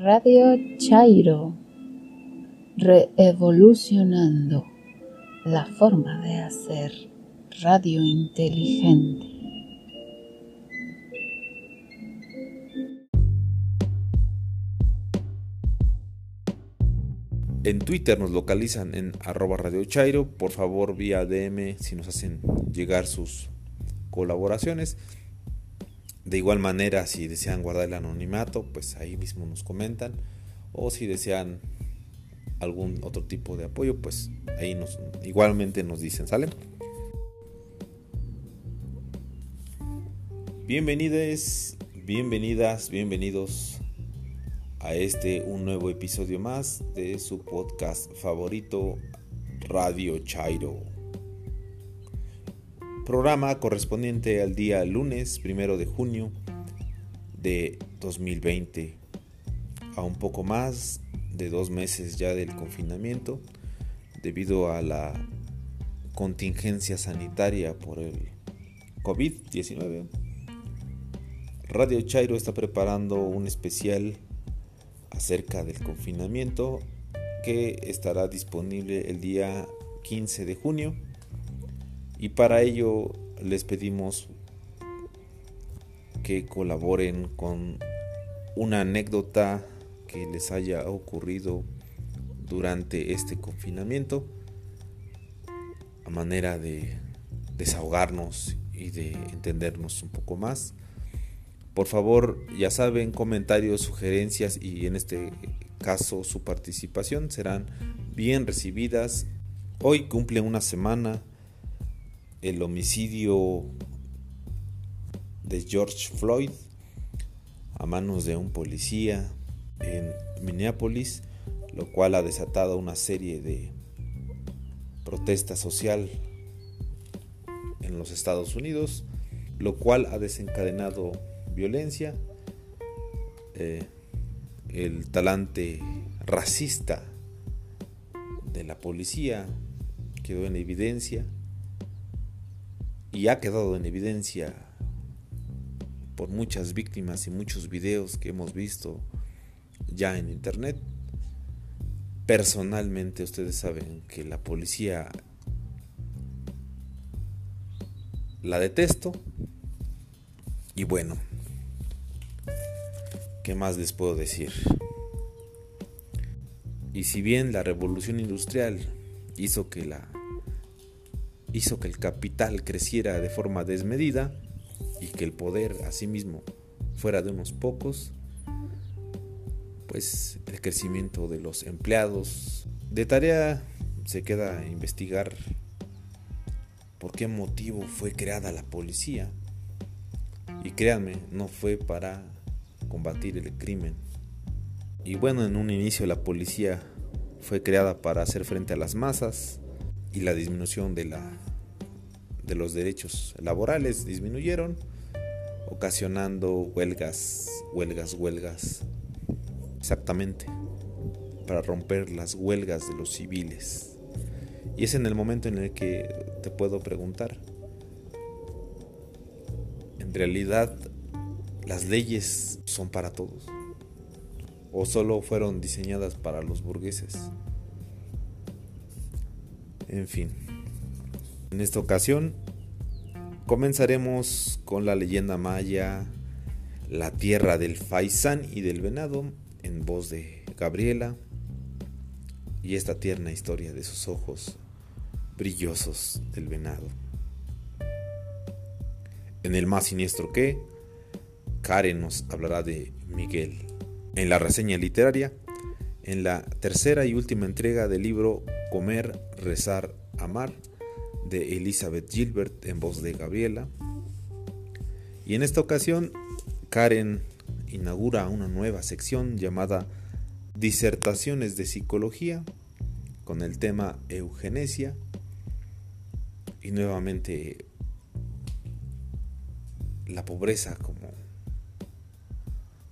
Radio Chairo, reevolucionando la forma de hacer radio inteligente. En Twitter nos localizan en arroba Radio Chairo. Por favor, vía DM si nos hacen llegar sus colaboraciones. De igual manera, si desean guardar el anonimato, pues ahí mismo nos comentan. O si desean algún otro tipo de apoyo, pues ahí nos igualmente nos dicen, ¿sale? Bienvenidos, bienvenidas, bienvenidos a este un nuevo episodio más de su podcast favorito Radio Chairo programa correspondiente al día lunes primero de junio de 2020, a un poco más de dos meses ya del confinamiento, debido a la contingencia sanitaria por el COVID-19. Radio Chairo está preparando un especial acerca del confinamiento que estará disponible el día 15 de junio y para ello les pedimos que colaboren con una anécdota que les haya ocurrido durante este confinamiento a manera de desahogarnos y de entendernos un poco más. Por favor, ya saben, comentarios, sugerencias y en este caso su participación serán bien recibidas. Hoy cumple una semana el homicidio de George Floyd a manos de un policía en Minneapolis, lo cual ha desatado una serie de protesta social en los Estados Unidos, lo cual ha desencadenado violencia. Eh, el talante racista de la policía quedó en evidencia y ha quedado en evidencia por muchas víctimas y muchos videos que hemos visto ya en internet. Personalmente ustedes saben que la policía la detesto y bueno, ¿qué más les puedo decir? Y si bien la revolución industrial hizo que la hizo que el capital creciera de forma desmedida y que el poder asimismo fuera de unos pocos, pues el crecimiento de los empleados. De tarea se queda investigar por qué motivo fue creada la policía. Y créanme, no fue para combatir el crimen. Y bueno, en un inicio la policía fue creada para hacer frente a las masas, y la disminución de, la, de los derechos laborales disminuyeron, ocasionando huelgas, huelgas, huelgas, exactamente, para romper las huelgas de los civiles. Y es en el momento en el que te puedo preguntar, ¿en realidad las leyes son para todos? ¿O solo fueron diseñadas para los burgueses? En fin, en esta ocasión comenzaremos con la leyenda maya, la tierra del faisán y del venado, en voz de Gabriela, y esta tierna historia de sus ojos brillosos del venado. En el más siniestro que, Karen nos hablará de Miguel. En la reseña literaria, en la tercera y última entrega del libro Comer, Rezar, Amar de Elizabeth Gilbert en voz de Gabriela. Y en esta ocasión, Karen inaugura una nueva sección llamada Disertaciones de Psicología con el tema eugenesia. Y nuevamente la pobreza como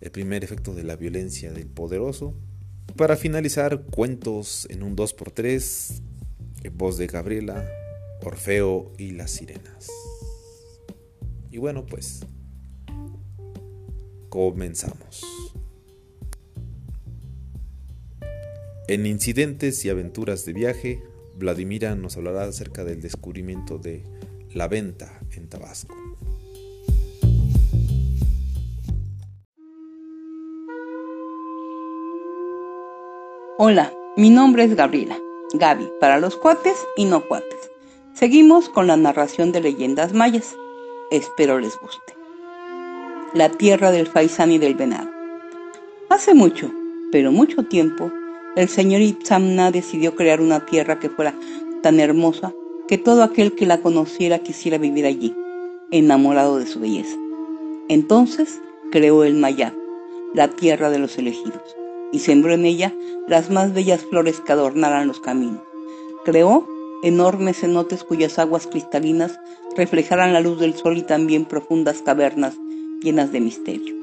el primer efecto de la violencia del poderoso para finalizar, cuentos en un 2x3, en voz de Gabriela, Orfeo y las sirenas. Y bueno, pues comenzamos. En Incidentes y Aventuras de Viaje, Vladimira nos hablará acerca del descubrimiento de la venta en Tabasco. Hola, mi nombre es Gabriela, Gaby, para los cuates y no cuates. Seguimos con la narración de leyendas mayas. Espero les guste. La tierra del faisán y del venado. Hace mucho, pero mucho tiempo, el señor Itzamna decidió crear una tierra que fuera tan hermosa que todo aquel que la conociera quisiera vivir allí, enamorado de su belleza. Entonces creó el Mayab, la tierra de los elegidos, y sembró en ella las más bellas flores que adornaran los caminos. Creó enormes cenotes cuyas aguas cristalinas reflejaran la luz del sol y también profundas cavernas llenas de misterio.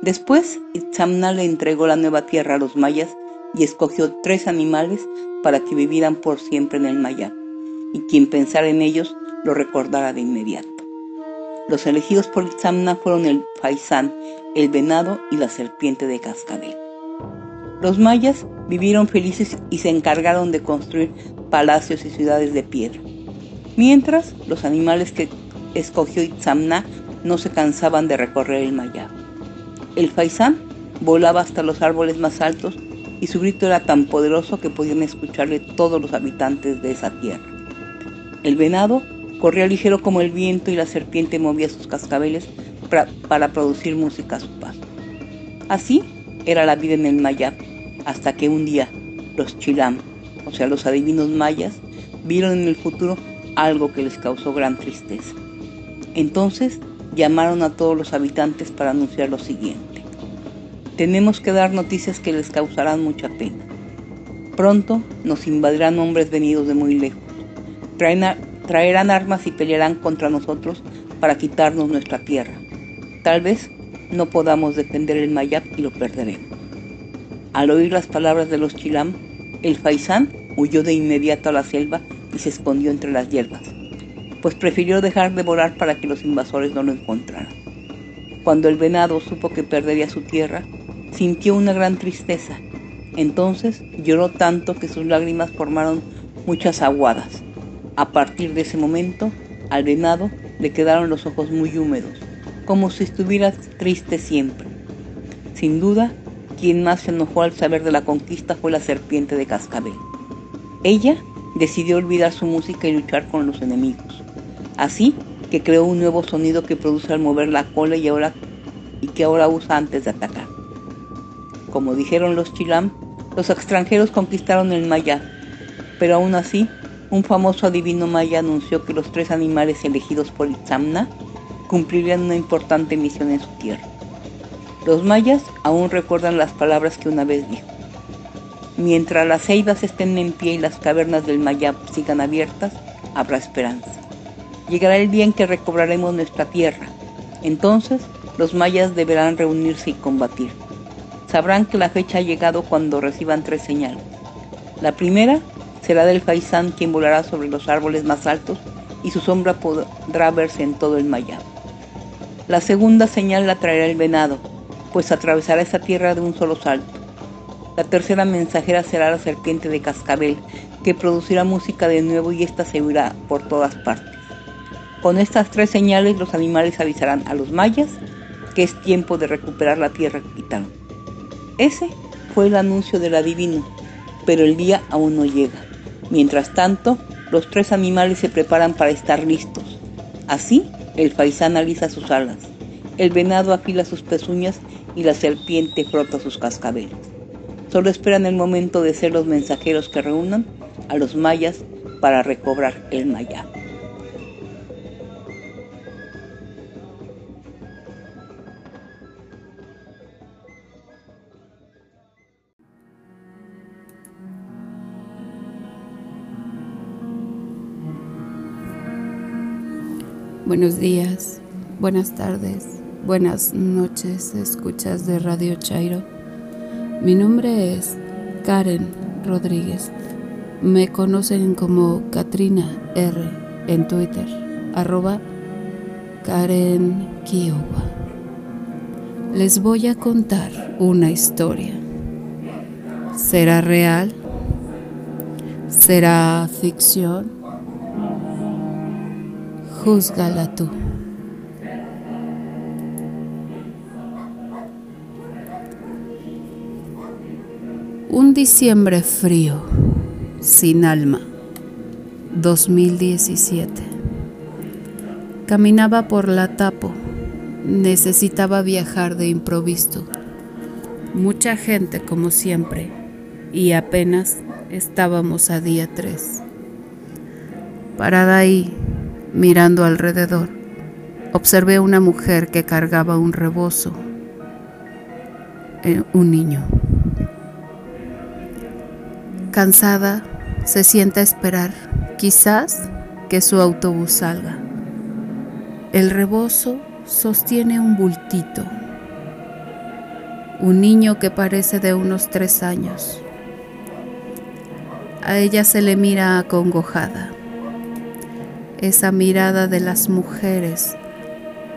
Después, Itzamna le entregó la nueva tierra a los mayas y escogió tres animales para que vivieran por siempre en el Mayab, y quien pensara en ellos lo recordara de inmediato. Los elegidos por Itzamna fueron el faisán, el venado y la serpiente de cascabel. Los mayas vivieron felices y se encargaron de construir palacios y ciudades de piedra. Mientras, los animales que escogió Itzamna no se cansaban de recorrer el Mayab. El faisán volaba hasta los árboles más altos y su grito era tan poderoso que podían escucharle todos los habitantes de esa tierra. El venado corría ligero como el viento y la serpiente movía sus cascabeles para, producir música a su paso. Así era la vida en el Mayab, hasta que un día los Chilam, o sea los adivinos mayas, vieron en el futuro algo que les causó gran tristeza. Entonces llamaron a todos los habitantes para anunciar lo siguiente. Tenemos que dar noticias que les causarán mucha pena. Pronto nos invadirán hombres venidos de muy lejos. traerán armas y pelearán contra nosotros para quitarnos nuestra tierra. Tal vez no podamos defender el Mayab y lo perderemos. Al oír las palabras de los Chilam, el faisán huyó de inmediato a la selva y se escondió entre las hierbas, pues prefirió dejar de volar para que los invasores no lo encontraran. Cuando el venado supo que perdería su tierra, sintió una gran tristeza. Entonces lloró tanto que sus lágrimas formaron muchas aguadas. A partir de ese momento, al venado le quedaron los ojos muy húmedos, como si estuviera triste siempre. Sin duda, quien más se enojó al saber de la conquista fue la serpiente de cascabel. Ella decidió olvidar su música y luchar con los enemigos. Así que creó un nuevo sonido que produce al mover la cola y, ahora, y que ahora usa antes de atacar. Como dijeron los Chilam, los extranjeros conquistaron el Maya, pero aún así, un famoso adivino maya anunció que los tres animales elegidos por Itzamna cumplirían una importante misión en su tierra. Los mayas aún recuerdan las palabras que una vez dijo. Mientras las ceibas estén en pie y las cavernas del Maya sigan abiertas, habrá esperanza. Llegará el día en que recobraremos nuestra tierra. Entonces, los mayas deberán reunirse y combatir. Sabrán que la fecha ha llegado cuando reciban tres señales. La primera será del faisán quien volará sobre los árboles más altos y su sombra podrá verse en todo el Mayab. La segunda señal la traerá el venado, pues atravesará esa tierra de un solo salto. La tercera mensajera será la serpiente de cascabel, que producirá música de nuevo y ésta se oirá por todas partes. Con estas tres señales los animales avisarán a los mayas que es tiempo de recuperar la tierra que quitaron. Ese fue el anuncio del adivino, pero el día aún no llega. Mientras tanto, los tres animales se preparan para estar listos. Así, el faisán alisa sus alas, el venado afila sus pezuñas y la serpiente frota sus cascabeles. Solo esperan el momento de ser los mensajeros que reúnan a los mayas para recobrar el maya. Buenos días, buenas tardes, buenas noches, escuchas de Radio Chairo. Mi nombre es Karen Rodríguez. Me conocen como Katrina R en Twitter, arroba Karen Kiowa. Les voy a contar una historia. ¿Será real? ¿Será ficción? Júzgala tú. Diciembre frío, sin alma, 2017. Caminaba por la tapo, necesitaba viajar de improviso. Mucha gente como siempre, y apenas estábamos a día 3. Parada ahí, mirando alrededor, observé una mujer que cargaba un rebozo, eh, un niño. Cansada, se sienta a esperar, quizás que su autobús salga. El rebozo sostiene un bultito, un niño que parece de unos tres años. A ella se le mira acongojada, esa mirada de las mujeres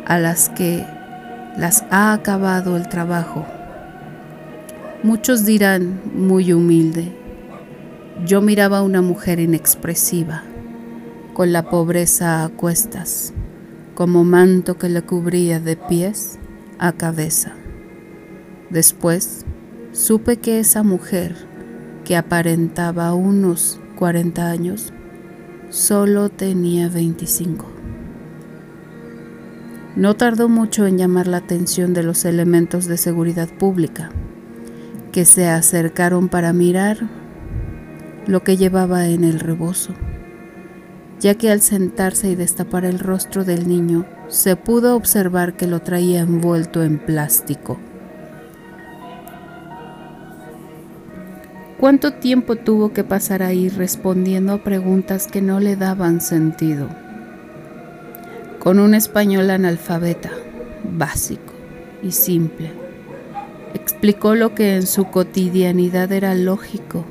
a las que las ha acabado el trabajo. Muchos dirán muy humilde, yo miraba a una mujer inexpresiva, con la pobreza a cuestas, como manto que le cubría de pies a cabeza. Después supe que esa mujer, que aparentaba unos 40 años, solo tenía 25. No tardó mucho en llamar la atención de los elementos de seguridad pública, que se acercaron para mirar lo que llevaba en el rebozo, ya que al sentarse y destapar el rostro del niño se pudo observar que lo traía envuelto en plástico. ¿Cuánto tiempo tuvo que pasar ahí respondiendo a preguntas que no le daban sentido? Con un español analfabeta, básico y simple, explicó lo que en su cotidianidad era lógico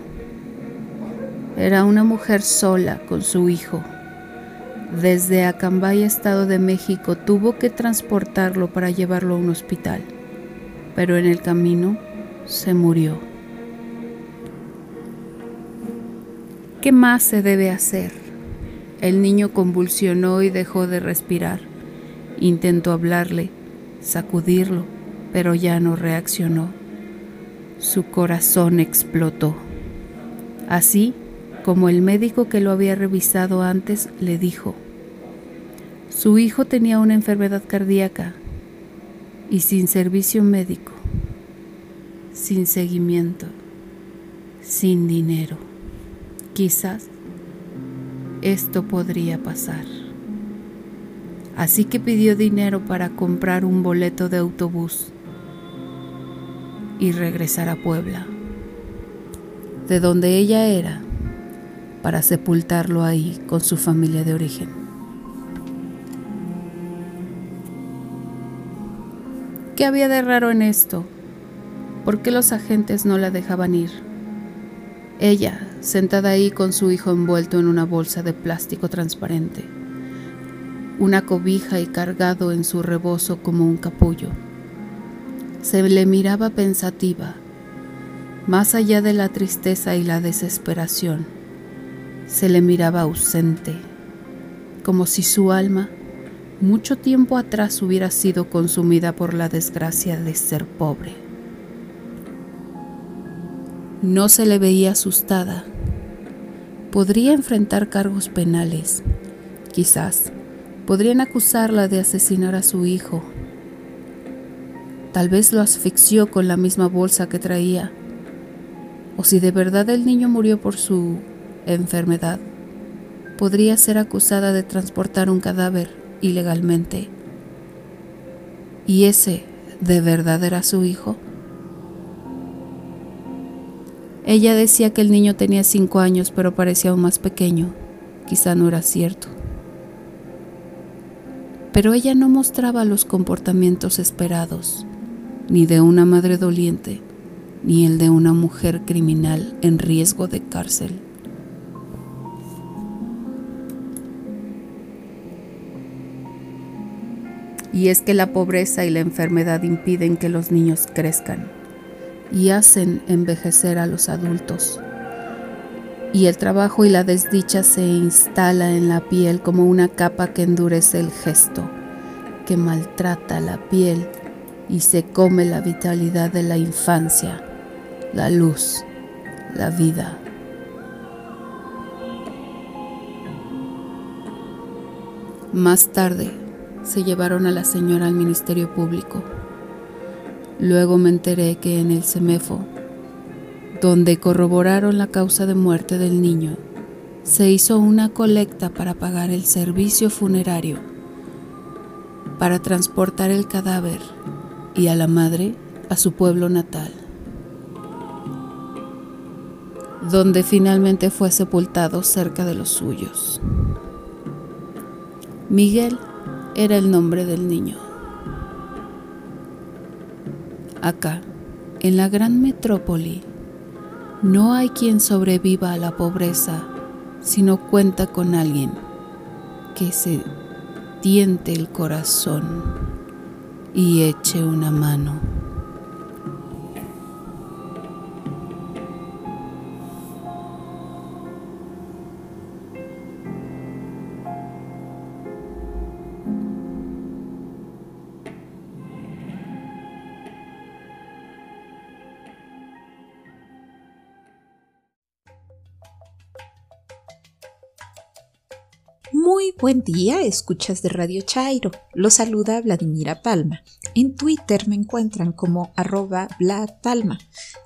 era una mujer sola con su hijo. Desde Acambay, Estado de México, tuvo que transportarlo para llevarlo a un hospital, pero en el camino se murió. ¿Qué más se debe hacer? El niño convulsionó y dejó de respirar. Intentó hablarle, sacudirlo, pero ya no reaccionó. Su corazón explotó. Así como el médico que lo había revisado antes le dijo. Su hijo tenía una enfermedad cardíaca y sin servicio médico, sin seguimiento, sin dinero. Quizás esto podría pasar. Así que pidió dinero para comprar un boleto de autobús y regresar a Puebla, de donde ella era para sepultarlo ahí con su familia de origen. ¿Qué había de raro en esto? ¿Por qué los agentes no la dejaban ir? Ella, sentada ahí con su hijo envuelto en una bolsa de plástico transparente, una cobija y cargado en su rebozo como un capullo. Se le miraba pensativa, más allá de la tristeza y la desesperación se le miraba ausente, como si su alma mucho tiempo atrás hubiera sido consumida por la desgracia de ser pobre. No se le veía asustada. Podría enfrentar cargos penales. Quizás podrían acusarla de asesinar a su hijo. Tal vez lo asfixió con la misma bolsa que traía. O si de verdad el niño murió por su enfermedad, podría ser acusada de transportar un cadáver ilegalmente. ¿Y ese de verdad era su hijo? Ella decía que el niño tenía cinco años, pero parecía aún más pequeño. Quizá no era cierto. Pero ella no mostraba los comportamientos esperados, ni de una madre doliente, ni el de una mujer criminal en riesgo de cárcel. Y es que la pobreza y la enfermedad impiden que los niños crezcan. y hacen envejecer a los adultos. Y el trabajo y la desdicha se instala en la piel como una capa que endurece el gesto, que maltrata la piel y se come la vitalidad de la infancia, la luz, la vida. Más tarde se llevaron a la señora al Ministerio Público. Luego me enteré que en el CEMEFO, donde corroboraron la causa de muerte del niño, se hizo una colecta para pagar el servicio funerario, para transportar el cadáver y a la madre a su pueblo natal, donde finalmente fue sepultado cerca de los suyos. Miguel era el nombre del niño. Acá, en la gran metrópoli, no hay quien sobreviva a la pobreza si no cuenta con alguien que se tiente el corazón y eche una mano. Buen día, escuchas de Radio Chairo. Lo saluda Vladimira Palma. En Twitter me encuentran como arroba Palma.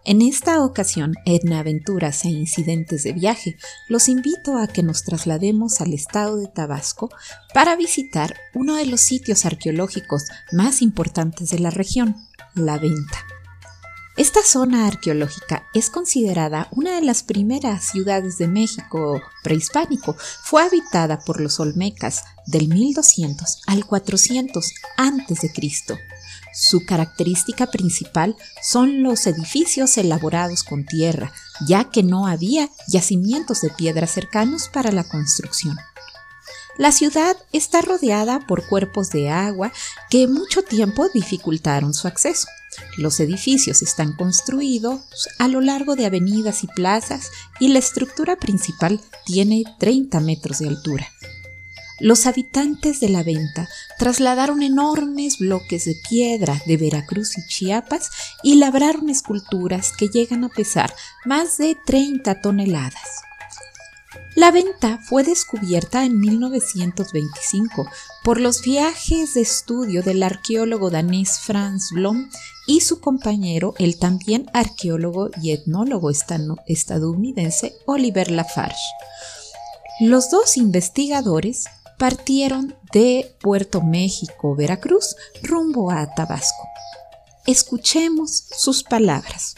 En esta ocasión, en aventuras e incidentes de viaje, los invito a que nos traslademos al estado de Tabasco para visitar uno de los sitios arqueológicos más importantes de la región, La Venta. Esta zona arqueológica es considerada una de las primeras ciudades de México prehispánico. Fue habitada por los olmecas del 1200 al 400 a.C. Su característica principal son los edificios elaborados con tierra, ya que no había yacimientos de piedra cercanos para la construcción. La ciudad está rodeada por cuerpos de agua que mucho tiempo dificultaron su acceso. Los edificios están construidos a lo largo de avenidas y plazas y la estructura principal tiene 30 metros de altura. Los habitantes de la venta trasladaron enormes bloques de piedra de Veracruz y Chiapas y labraron esculturas que llegan a pesar más de 30 toneladas. La venta fue descubierta en 1925 por los viajes de estudio del arqueólogo danés Franz Blom y su compañero, el también arqueólogo y etnólogo estadounidense Oliver Lafarge. Los dos investigadores partieron de Puerto México, Veracruz, rumbo a Tabasco. Escuchemos sus palabras.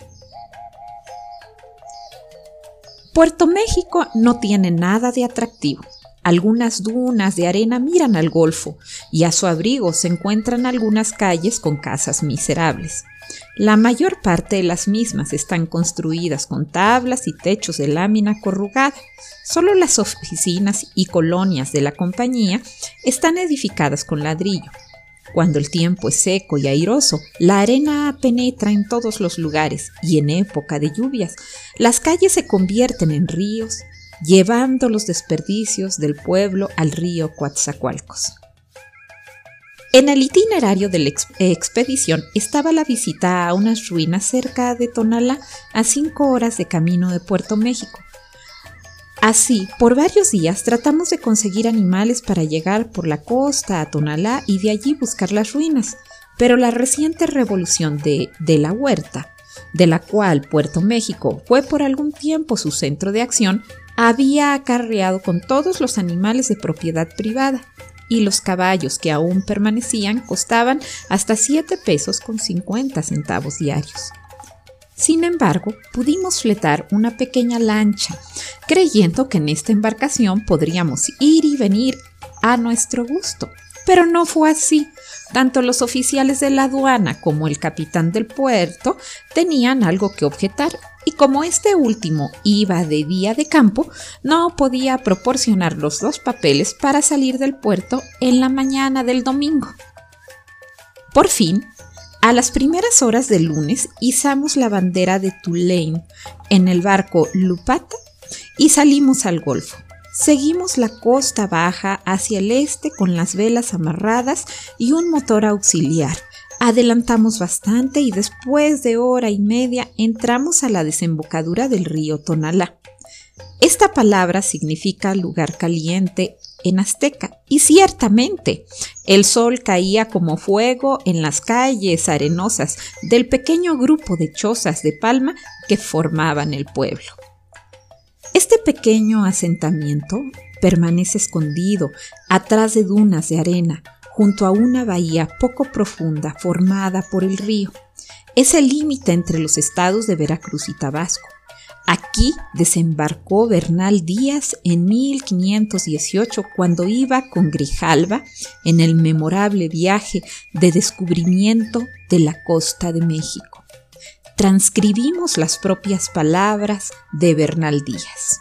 Puerto México no tiene nada de atractivo. Algunas dunas de arena miran al golfo y a su abrigo se encuentran algunas calles con casas miserables. La mayor parte de las mismas están construidas con tablas y techos de lámina corrugada. Solo las oficinas y colonias de la compañía están edificadas con ladrillo. Cuando el tiempo es seco y airoso, la arena penetra en todos los lugares y en época de lluvias, las calles se convierten en ríos, llevando los desperdicios del pueblo al río Coatzacoalcos. En el itinerario de la expedición estaba la visita a unas ruinas cerca de Tonala, a cinco horas de camino de Puerto México. Así, por varios días tratamos de conseguir animales para llegar por la costa a Tonalá y de allí buscar las ruinas, pero la reciente revolución de, de la huerta, de la cual Puerto México fue por algún tiempo su centro de acción, había acarreado con todos los animales de propiedad privada, y los caballos que aún permanecían costaban hasta 7 pesos con 50 centavos diarios. Sin embargo, pudimos fletar una pequeña lancha, creyendo que en esta embarcación podríamos ir y venir a nuestro gusto. Pero no fue así. Tanto los oficiales de la aduana como el capitán del puerto tenían algo que objetar y como este último iba de día de campo, no podía proporcionar los dos papeles para salir del puerto en la mañana del domingo. Por fin, A las primeras horas del lunes izamos la bandera de Tulane en el barco Lupata y salimos al Golfo. Seguimos la costa baja hacia el este con las velas amarradas y un motor auxiliar. Adelantamos bastante y después de hora y media entramos a la desembocadura del río Tonalá. Esta palabra significa lugar caliente en azteca y ciertamente el sol caía como fuego en las calles arenosas del pequeño grupo de chozas de palma que formaban el pueblo. Este pequeño asentamiento permanece escondido atrás de dunas de arena junto a una bahía poco profunda formada por el río. Es el límite entre los estados de Veracruz y Tabasco. Aquí desembarcó Bernal Díaz en 1518 cuando iba con Grijalva en el memorable viaje de descubrimiento de la costa de México. Transcribimos las propias palabras de Bernal Díaz.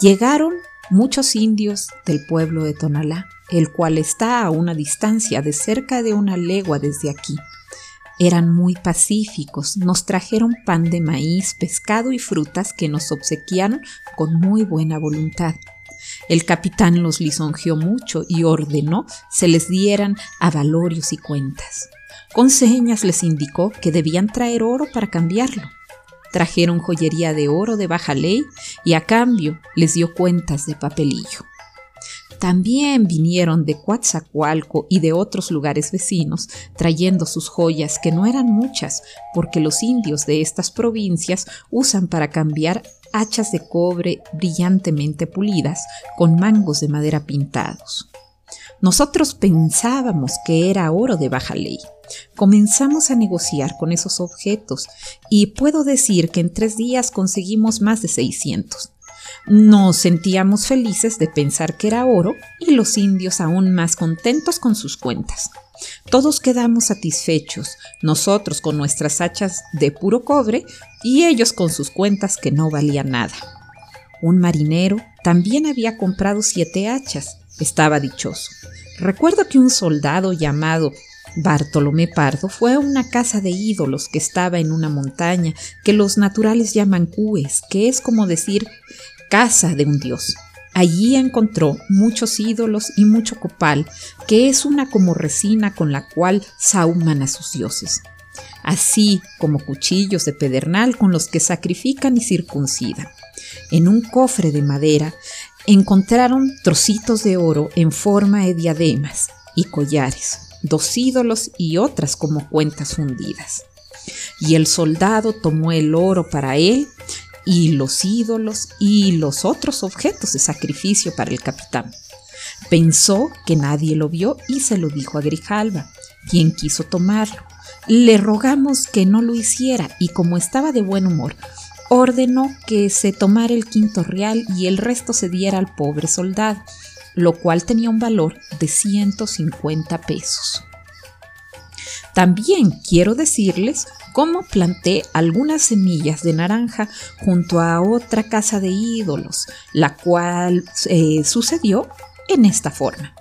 Llegaron muchos indios del pueblo de Tonalá, el cual está a una distancia de cerca de una legua desde aquí eran muy pacíficos, nos trajeron pan de maíz, pescado y frutas que nos obsequiaron con muy buena voluntad. El capitán los lisonjeó mucho y ordenó se les dieran avalorios y cuentas. Con señas les indicó que debían traer oro para cambiarlo. Trajeron joyería de oro de baja ley y a cambio les dio cuentas de papelillo. También vinieron de Coatzacoalco y de otros lugares vecinos, trayendo sus joyas, que no eran muchas, porque los indios de estas provincias usan para cambiar hachas de cobre brillantemente pulidas con mangos de madera pintados. Nosotros pensábamos que era oro de baja ley. Comenzamos a negociar con esos objetos y puedo decir que en tres días conseguimos más de 600. Nos sentíamos felices de pensar que era oro y los indios aún más contentos con sus cuentas. Todos quedamos satisfechos, nosotros con nuestras hachas de puro cobre y ellos con sus cuentas que no valían nada. Un marinero también había comprado siete hachas, estaba dichoso. Recuerdo que un soldado llamado Bartolomé Pardo fue a una casa de ídolos que estaba en una montaña que los naturales llaman cues, que es como decir casa de un dios. Allí encontró muchos ídolos y mucho copal, que es una como resina con la cual sahuman a sus dioses, así como cuchillos de pedernal con los que sacrifican y circuncidan. En un cofre de madera encontraron trocitos de oro en forma de diademas y collares, dos ídolos y otras como cuentas fundidas. Y el soldado tomó el oro para él y los ídolos y los otros objetos de sacrificio para el capitán. Pensó que nadie lo vio y se lo dijo a Grijalva, quien quiso tomarlo. Le rogamos que no lo hiciera y como estaba de buen humor, ordenó que se tomara el quinto real y el resto se diera al pobre soldado, lo cual tenía un valor de 150 pesos. También quiero decirles cómo planté algunas semillas de naranja junto a otra casa de ídolos, la cual eh, sucedió en esta forma.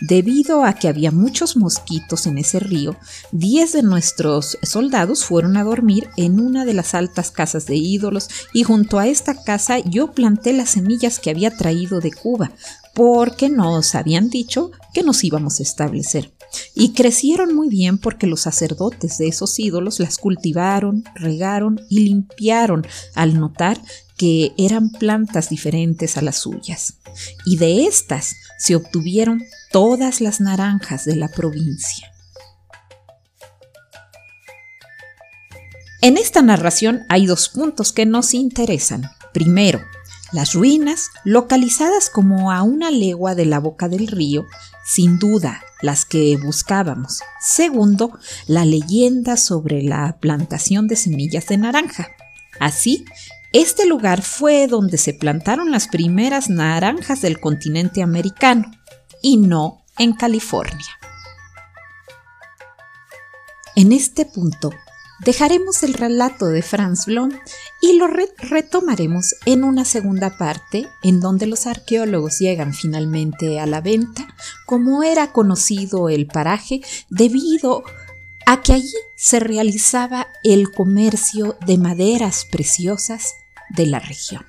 Debido a que había muchos mosquitos en ese río, diez de nuestros soldados fueron a dormir en una de las altas casas de ídolos y junto a esta casa yo planté las semillas que había traído de Cuba, porque nos habían dicho que nos íbamos a establecer. Y crecieron muy bien porque los sacerdotes de esos ídolos las cultivaron, regaron y limpiaron al notar que eran plantas diferentes a las suyas. Y de estas se obtuvieron todas las naranjas de la provincia. En esta narración hay dos puntos que nos interesan. Primero, las ruinas, localizadas como a una legua de la boca del río, sin duda las que buscábamos. Segundo, la leyenda sobre la plantación de semillas de naranja. Así, este lugar fue donde se plantaron las primeras naranjas del continente americano, y no en California. En este punto, Dejaremos el relato de Franz Blom y lo retomaremos en una segunda parte en donde los arqueólogos llegan finalmente a la venta, como era conocido el paraje, debido a que allí se realizaba el comercio de maderas preciosas de la región.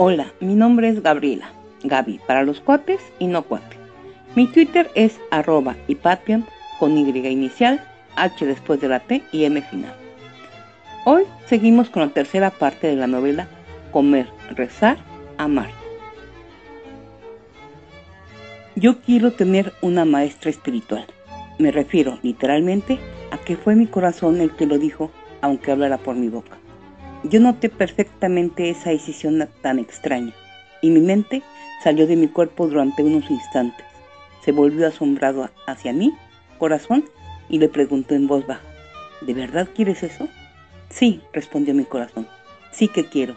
Hola, mi nombre es Gabriela, Gaby para los cuates y no cuates. Mi Twitter es arroba patreon con Y inicial, H después de la T y M final. Hoy seguimos con la tercera parte de la novela Comer, Rezar, Amar. Yo quiero tener una maestra espiritual. Me refiero literalmente a que fue mi corazón el que lo dijo, aunque hablara por mi boca. Yo noté perfectamente esa decisión tan extraña, y mi mente salió de mi cuerpo durante unos instantes. Se volvió asombrado hacia mí, corazón, y le preguntó en voz baja, ¿De verdad quieres eso? Sí, respondió mi corazón, sí que quiero.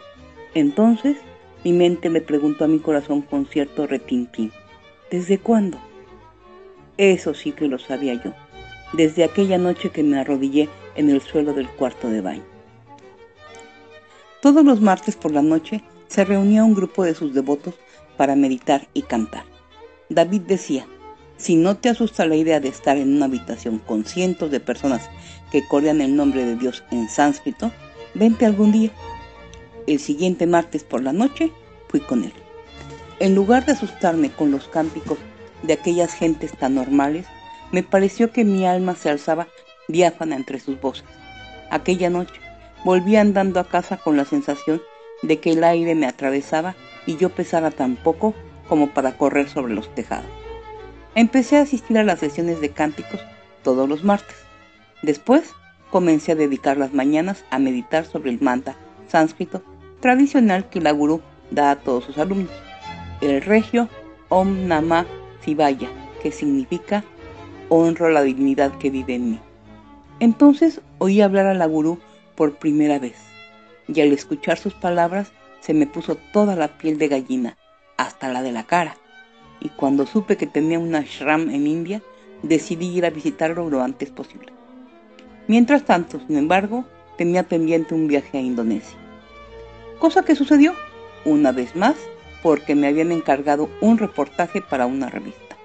Entonces, mi mente le preguntó a mi corazón con cierto retintín, ¿desde cuándo? Eso sí que lo sabía yo, desde aquella noche que me arrodillé en el suelo del cuarto de baño. Todos los martes por la noche se reunía un grupo de sus devotos para meditar y cantar. David decía, si no te asusta la idea de estar en una habitación con cientos de personas que corean el nombre de Dios en sánscrito, vente algún día. El siguiente martes por la noche fui con él. En lugar de asustarme con los cánticos de aquellas gentes tan normales, me pareció que mi alma se alzaba diáfana entre sus voces. Aquella noche Volví andando a casa con la sensación de que el aire me atravesaba y yo pesara tan poco como para correr sobre los tejados. Empecé a asistir a las sesiones de cánticos todos los martes. Después comencé a dedicar las mañanas a meditar sobre el manta sánscrito tradicional que la gurú da a todos sus alumnos, el regio Om Namah Shivaya, que significa honro la dignidad que vive en mí. Entonces oí hablar a la gurú por primera vez, y al escuchar sus palabras se me puso toda la piel de gallina, hasta la de la cara, y cuando supe que tenía una ashram en India, decidí ir a visitarlo lo antes posible. Mientras tanto, sin embargo, tenía pendiente un viaje a Indonesia. Cosa que sucedió, una vez más, porque me habían encargado un reportaje para una revista.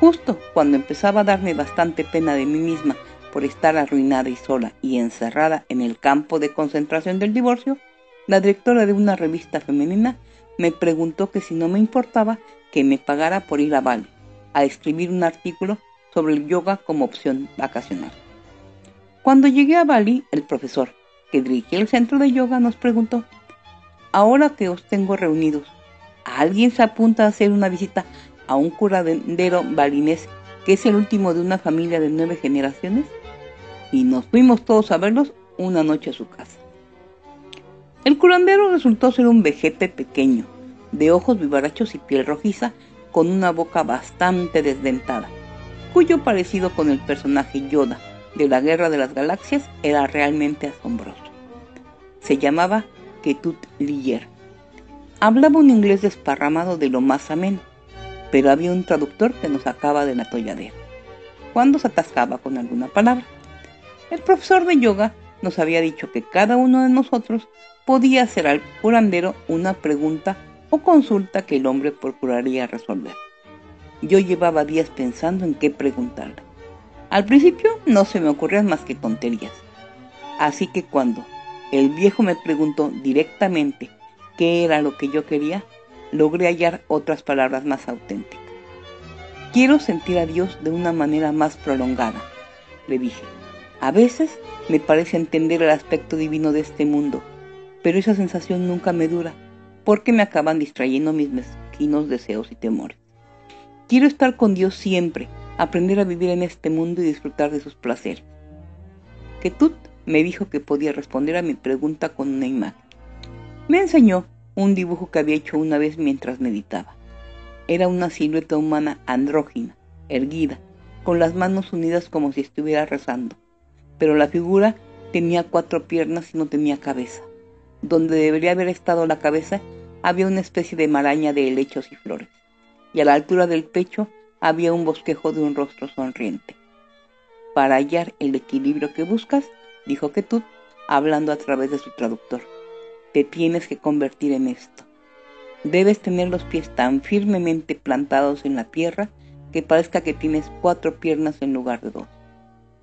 Justo cuando empezaba a darme bastante pena de mí misma por estar arruinada y sola y encerrada en el campo de concentración del divorcio, la directora de una revista femenina me preguntó que si no me importaba que me pagara por ir a Bali a escribir un artículo sobre el yoga como opción vacacional. Cuando llegué a Bali, el profesor que dirigía el centro de yoga nos preguntó, ahora que os tengo reunidos, ¿alguien se apunta a hacer una visita a un curandero balinés que es el último de una familia de nueve generaciones? Y nos fuimos todos a verlos una noche a su casa. El curandero resultó ser un vejete pequeño, de ojos vivarachos y piel rojiza, con una boca bastante desdentada, cuyo parecido con el personaje Yoda de la Guerra de las Galaxias era realmente asombroso. Se llamaba Ketut Lier. Hablaba un inglés desparramado de lo más ameno, pero había un traductor que nos sacaba del atolladero, cuando se atascaba con alguna palabra. El profesor de yoga nos había dicho que cada uno de nosotros podía hacer al curandero una pregunta o consulta que el hombre procuraría resolver. Yo llevaba días pensando en qué preguntarle. Al principio no se me ocurrían más que tonterías. Así que cuando el viejo me preguntó directamente qué era lo que yo quería, logré hallar otras palabras más auténticas. Quiero sentir a Dios de una manera más prolongada, le dije. A veces me parece entender el aspecto divino de este mundo, pero esa sensación nunca me dura, porque me acaban distrayendo mis mezquinos deseos y temores. Quiero estar con Dios siempre, aprender a vivir en este mundo y disfrutar de sus placeres. Ketut me dijo que podía responder a mi pregunta con una imagen. Me enseñó un dibujo que había hecho una vez mientras meditaba. Era una silueta humana andrógina, erguida, con las manos unidas como si estuviera rezando pero la figura tenía cuatro piernas y no tenía cabeza. Donde debería haber estado la cabeza había una especie de maraña de helechos y flores, y a la altura del pecho había un bosquejo de un rostro sonriente. Para hallar el equilibrio que buscas, dijo Ketut, hablando a través de su traductor, te tienes que convertir en esto. Debes tener los pies tan firmemente plantados en la tierra que parezca que tienes cuatro piernas en lugar de dos.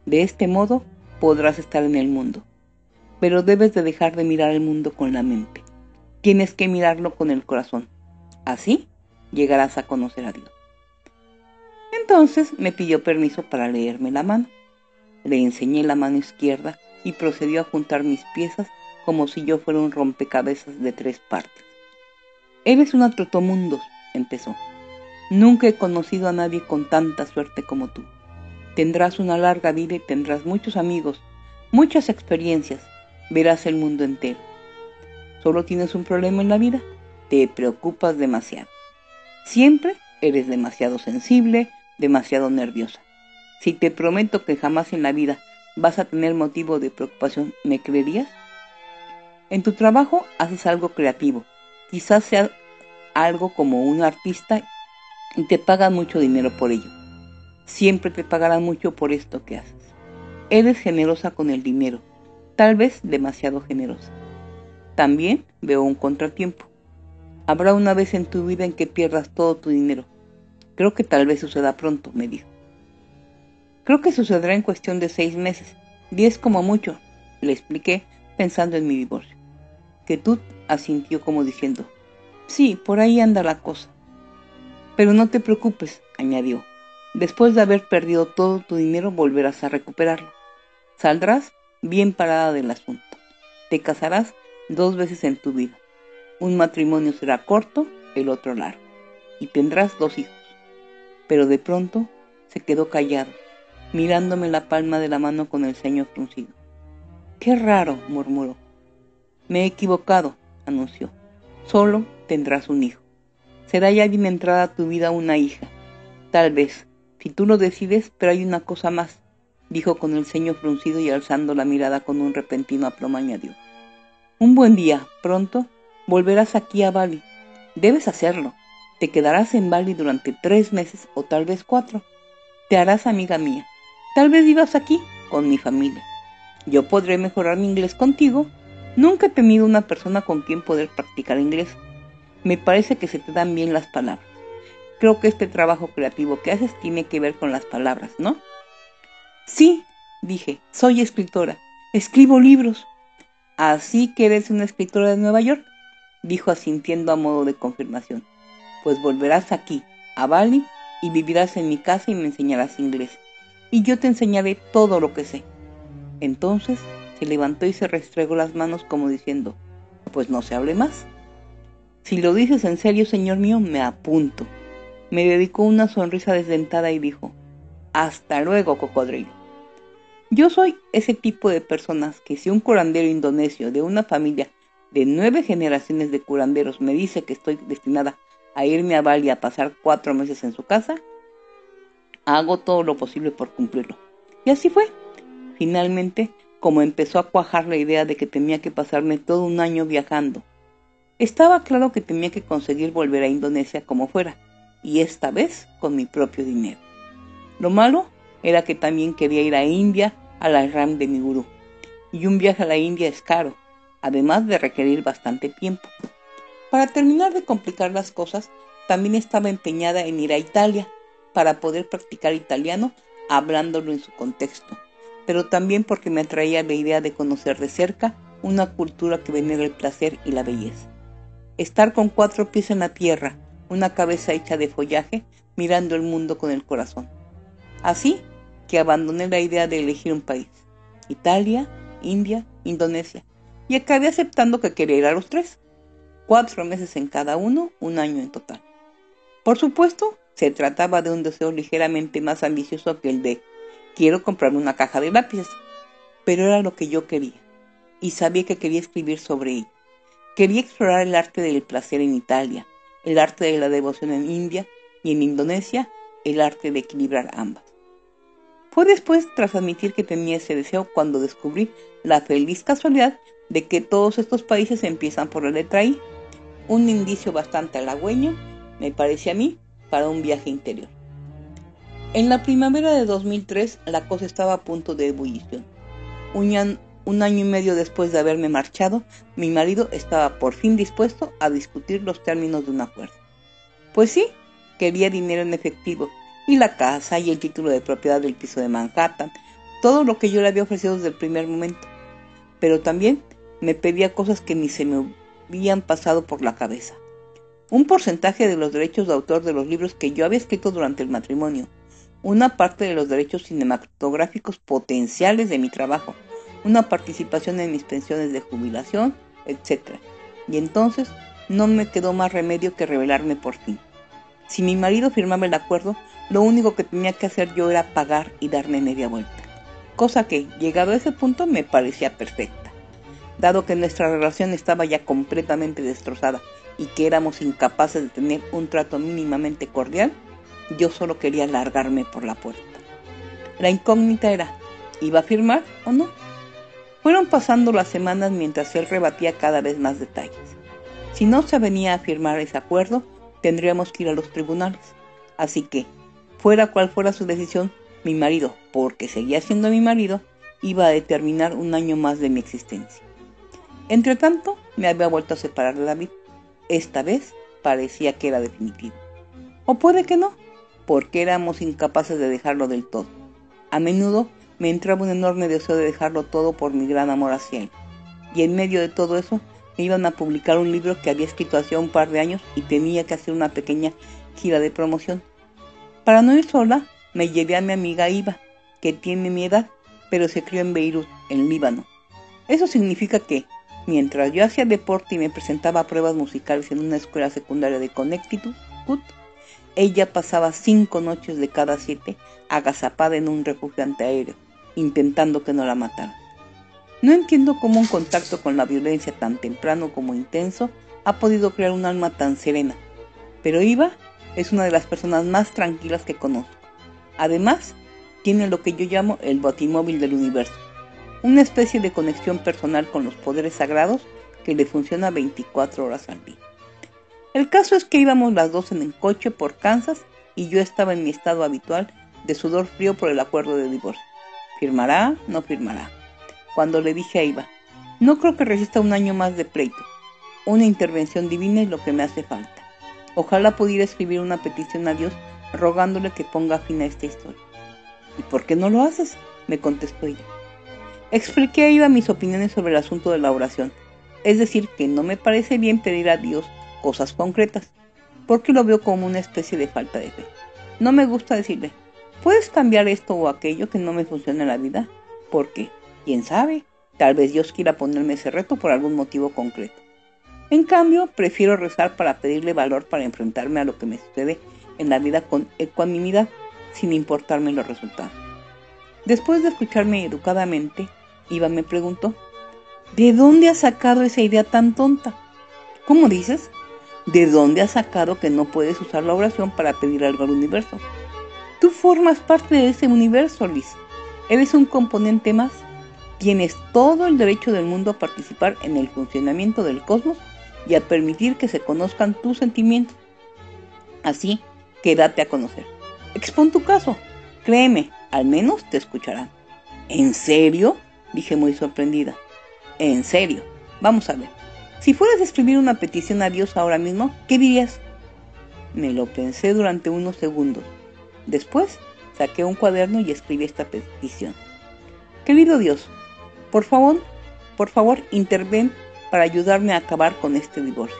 De este modo podrás estar en el mundo, pero debes de dejar de mirar el mundo con la mente. Tienes que mirarlo con el corazón. Así llegarás a conocer a Dios. Entonces me pidió permiso para leerme la mano. Le enseñé la mano izquierda y procedió a juntar mis piezas como si yo fuera un rompecabezas de tres partes. Eres una trotomundos, empezó. Nunca he conocido a nadie con tanta suerte como tú. Tendrás una larga vida y tendrás muchos amigos, muchas experiencias, verás el mundo entero. Solo tienes un problema en la vida, te preocupas demasiado. Siempre eres demasiado sensible, demasiado nerviosa. Si te prometo que jamás en la vida vas a tener motivo de preocupación, ¿me creerías? En tu trabajo haces algo creativo, quizás sea algo como un artista y te pagan mucho dinero por ello. Siempre te pagarán mucho por esto que haces. Eres generosa con el dinero, tal vez demasiado generosa. También veo un contratiempo. Habrá una vez en tu vida en que pierdas todo tu dinero. Creo que tal vez suceda pronto, me dijo. Creo que sucederá en cuestión de seis meses, diez como mucho, le expliqué pensando en mi divorcio. Que asintió como diciendo, sí, por ahí anda la cosa. Pero no te preocupes, añadió. Después de haber perdido todo tu dinero volverás a recuperarlo. Saldrás bien parada del asunto. Te casarás dos veces en tu vida. Un matrimonio será corto, el otro largo. Y tendrás dos hijos. Pero de pronto se quedó callado mirándome la palma de la mano con el ceño fruncido. Qué raro, murmuró. Me he equivocado, anunció. Solo tendrás un hijo. Será ya bien entrada tu vida una hija. Tal vez, si tú lo decides, pero hay una cosa más, dijo con el ceño fruncido y alzando la mirada con un repentino aplomo añadió. Un buen día, pronto, volverás aquí a Bali. Debes hacerlo. Te quedarás en Bali durante tres meses o tal vez cuatro. Te harás amiga mía. Tal vez vivas aquí con mi familia. Yo podré mejorar mi inglés contigo. Nunca he tenido una persona con quien poder practicar inglés. Me parece que se te dan bien las palabras. Creo que este trabajo creativo que haces tiene que ver con las palabras, ¿no? Sí, dije, soy escritora. Escribo libros. Así que eres una escritora de Nueva York, dijo asintiendo a modo de confirmación. Pues volverás aquí, a Bali, y vivirás en mi casa y me enseñarás inglés y yo te enseñaré todo lo que sé. Entonces se levantó y se restregó las manos como diciendo, pues no se hable más. Si lo dices en serio, señor mío, me apunto. Me dedicó una sonrisa desdentada y dijo, hasta luego, cocodrilo. Yo soy ese tipo de personas que si un curandero indonesio de una familia de nueve generaciones de curanderos me dice que estoy destinada a irme a Bali a pasar cuatro meses en su casa, hago todo lo posible por cumplirlo. Y así fue. Finalmente, como empezó a cuajar la idea de que tenía que pasarme todo un año viajando, estaba claro que tenía que conseguir volver a Indonesia como fuera, y esta vez con mi propio dinero. Lo malo era que también quería ir a India a la RAM de mi gurú, y un viaje a la India es caro, además de requerir bastante tiempo. Para terminar de complicar las cosas, también estaba empeñada en ir a Italia, para poder practicar italiano hablándolo en su contexto, pero también porque me atraía la idea de conocer de cerca una cultura que venera el placer y la belleza. Estar con cuatro pies en la tierra, una cabeza hecha de follaje, mirando el mundo con el corazón. Así que abandoné la idea de elegir un país, Italia, India, Indonesia, y acabé aceptando que quería ir a los tres, cuatro meses en cada uno, un año en total. Por supuesto, se trataba de un deseo ligeramente más ambicioso que el de quiero comprarme una caja de lápices, pero era lo que yo quería, y sabía que quería escribir sobre ello. Quería explorar el arte del placer en Italia, el arte de la devoción en India y en Indonesia, el arte de equilibrar ambas. Fue después, tras admitir que tenía ese deseo, cuando descubrí la feliz casualidad de que todos estos países empiezan por la letra I, un indicio bastante halagüeño, me parece a mí, para un viaje interior. En la primavera de 2003 la cosa estaba a punto de ebullición. Un, un año y medio después de haberme marchado, mi marido estaba por fin dispuesto a discutir los términos de un acuerdo. Pues sí, quería dinero en efectivo, y la casa y el título de propiedad del piso de Manhattan, todo lo que yo le había ofrecido desde el primer momento. Pero también me pedía cosas que ni se me habían pasado por la cabeza. Un porcentaje de los derechos de autor de los libros que yo había escrito durante el matrimonio, una parte de los derechos cinematográficos potenciales de mi trabajo, una participación en mis pensiones de jubilación, etc. Y entonces no me quedó más remedio que revelarme por fin. Si mi marido firmaba el acuerdo, lo único que tenía que hacer yo era pagar y darme media vuelta. Cosa que, llegado a ese punto, me parecía perfecta. Dado que nuestra relación estaba ya completamente destrozada y que éramos incapaces de tener un trato mínimamente cordial, yo solo quería largarme por la puerta. La incógnita era, ¿iba a firmar o no? Fueron pasando las semanas mientras él rebatía cada vez más detalles. Si no se venía a firmar ese acuerdo, tendríamos que ir a los tribunales. Así que, fuera cual fuera su decisión, mi marido, porque seguía siendo mi marido, iba a determinar un año más de mi existencia. Entre tanto, me había vuelto a separar de David. Esta vez parecía que era definitivo. O puede que no, porque éramos incapaces de dejarlo del todo. A menudo me entraba un enorme deseo de dejarlo todo por mi gran amor hacia él. Y en medio de todo eso, me iban a publicar un libro que había escrito hacía un par de años y tenía que hacer una pequeña gira de promoción. Para no ir sola, me llevé a mi amiga Iva, que tiene mi edad, pero se crió en Beirut, en Líbano. Eso significa que, mientras yo hacía deporte y me presentaba a pruebas musicales en una escuela secundaria de Connecticut, ella pasaba cinco noches de cada siete agazapada en un refugio antiaéreo, intentando que no la mataran. No entiendo cómo un contacto con la violencia tan temprano como intenso ha podido crear un alma tan serena, pero Iva es una de las personas más tranquilas que conozco. Además, tiene lo que yo llamo el batimóvil del universo, una especie de conexión personal con los poderes sagrados que le funciona 24 horas al día. El caso es que íbamos las dos en el coche por Kansas y yo estaba en mi estado habitual de sudor frío por el acuerdo de divorcio. ¿Firmará? ¿No firmará? cuando le dije a Iva, no creo que resista un año más de pleito. Una intervención divina es lo que me hace falta. Ojalá pudiera escribir una petición a Dios rogándole que ponga fin a esta historia. ¿Y por qué no lo haces? me contestó ella. Expliqué a Iva mis opiniones sobre el asunto de la oración, es decir, que no me parece bien pedir a Dios cosas concretas, porque lo veo como una especie de falta de fe. No me gusta decirle, ¿puedes cambiar esto o aquello que no me funciona en la vida? Porque Quién sabe, tal vez Dios quiera ponerme ese reto por algún motivo concreto. En cambio, prefiero rezar para pedirle valor para enfrentarme a lo que me sucede en la vida con ecuanimidad, sin importarme los resultados. Después de escucharme educadamente, Iva me preguntó, ¿de dónde has sacado esa idea tan tonta? ¿Cómo dices? ¿De dónde has sacado que no puedes usar la oración para pedir algo al universo? Tú formas parte de ese universo, Liz. Eres un componente más. Tienes todo el derecho del mundo a participar en el funcionamiento del cosmos y a permitir que se conozcan tus sentimientos. Así que date a conocer. Expon tu caso. Créeme, al menos te escucharán. ¿En serio? Dije muy sorprendida. En serio. Vamos a ver. Si fueras a escribir una petición a Dios ahora mismo, ¿qué dirías? Me lo pensé durante unos segundos. Después saqué un cuaderno y escribí esta petición. Querido Dios, por favor, por favor, interven para ayudarme a acabar con este divorcio.